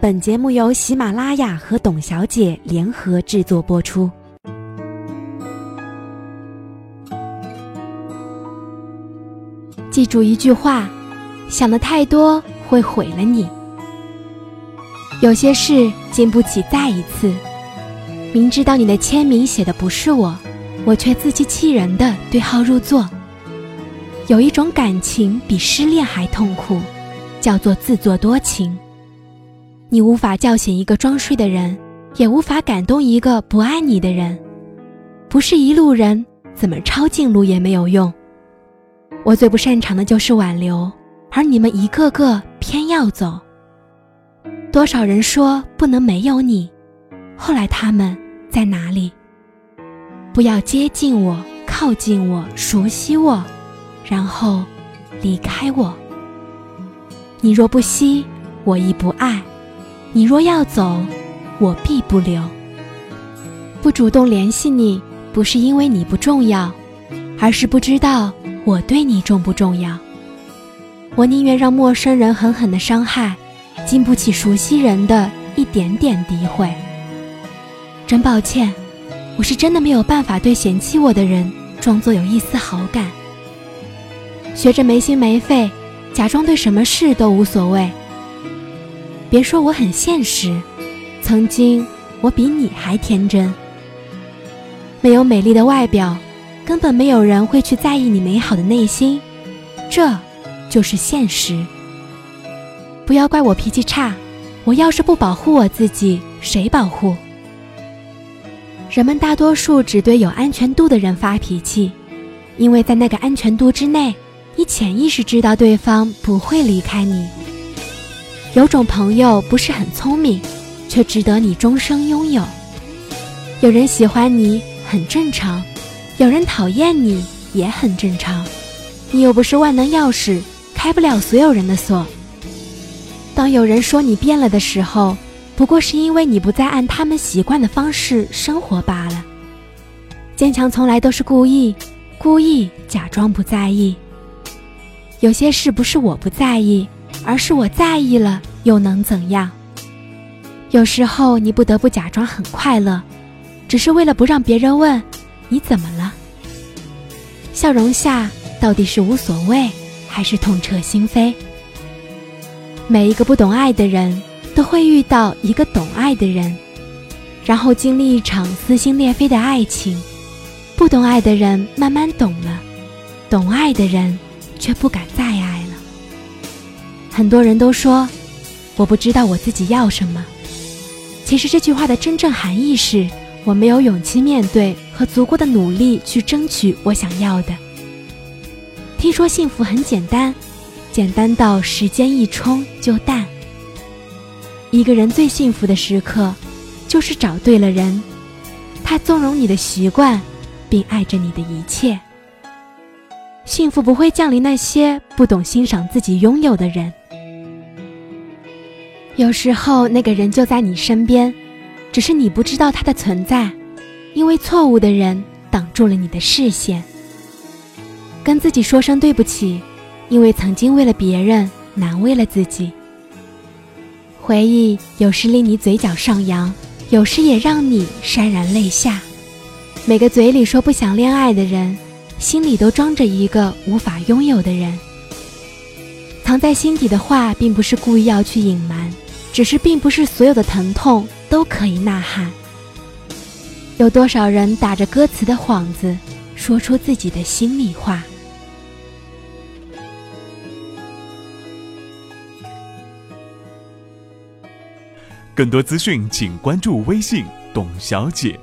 本节目由喜马拉雅和董小姐联合制作播出。记住一句话：想的太多会毁了你。有些事经不起再一次。明知道你的签名写的不是我，我却自欺欺人的对号入座。有一种感情比失恋还痛苦，叫做自作多情。你无法叫醒一个装睡的人，也无法感动一个不爱你的人。不是一路人，怎么抄近路也没有用。我最不擅长的就是挽留，而你们一个个偏要走。多少人说不能没有你，后来他们在哪里？不要接近我，靠近我，熟悉我，然后离开我。你若不惜，我亦不爱。你若要走，我必不留。不主动联系你，不是因为你不重要，而是不知道我对你重不重要。我宁愿让陌生人狠狠的伤害，经不起熟悉人的一点点诋毁。真抱歉，我是真的没有办法对嫌弃我的人装作有一丝好感。学着没心没肺，假装对什么事都无所谓。别说我很现实，曾经我比你还天真。没有美丽的外表，根本没有人会去在意你美好的内心，这就是现实。不要怪我脾气差，我要是不保护我自己，谁保护？人们大多数只对有安全度的人发脾气，因为在那个安全度之内，你潜意识知道对方不会离开你。有种朋友不是很聪明，却值得你终生拥有。有人喜欢你很正常，有人讨厌你也很正常。你又不是万能钥匙，开不了所有人的锁。当有人说你变了的时候，不过是因为你不再按他们习惯的方式生活罢了。坚强从来都是故意，故意假装不在意。有些事不是我不在意。而是我在意了，又能怎样？有时候你不得不假装很快乐，只是为了不让别人问你怎么了。笑容下到底是无所谓，还是痛彻心扉？每一个不懂爱的人都会遇到一个懂爱的人，然后经历一场撕心裂肺的爱情。不懂爱的人慢慢懂了，懂爱的人却不敢再。很多人都说，我不知道我自己要什么。其实这句话的真正含义是，我没有勇气面对和足够的努力去争取我想要的。听说幸福很简单，简单到时间一冲就淡。一个人最幸福的时刻，就是找对了人，他纵容你的习惯，并爱着你的一切。幸福不会降临那些不懂欣赏自己拥有的人。有时候，那个人就在你身边，只是你不知道他的存在，因为错误的人挡住了你的视线。跟自己说声对不起，因为曾经为了别人难为了自己。回忆有时令你嘴角上扬，有时也让你潸然泪下。每个嘴里说不想恋爱的人，心里都装着一个无法拥有的人。藏在心底的话，并不是故意要去隐瞒。只是，并不是所有的疼痛都可以呐喊。有多少人打着歌词的幌子，说出自己的心里话？更多资讯，请关注微信“董小姐”。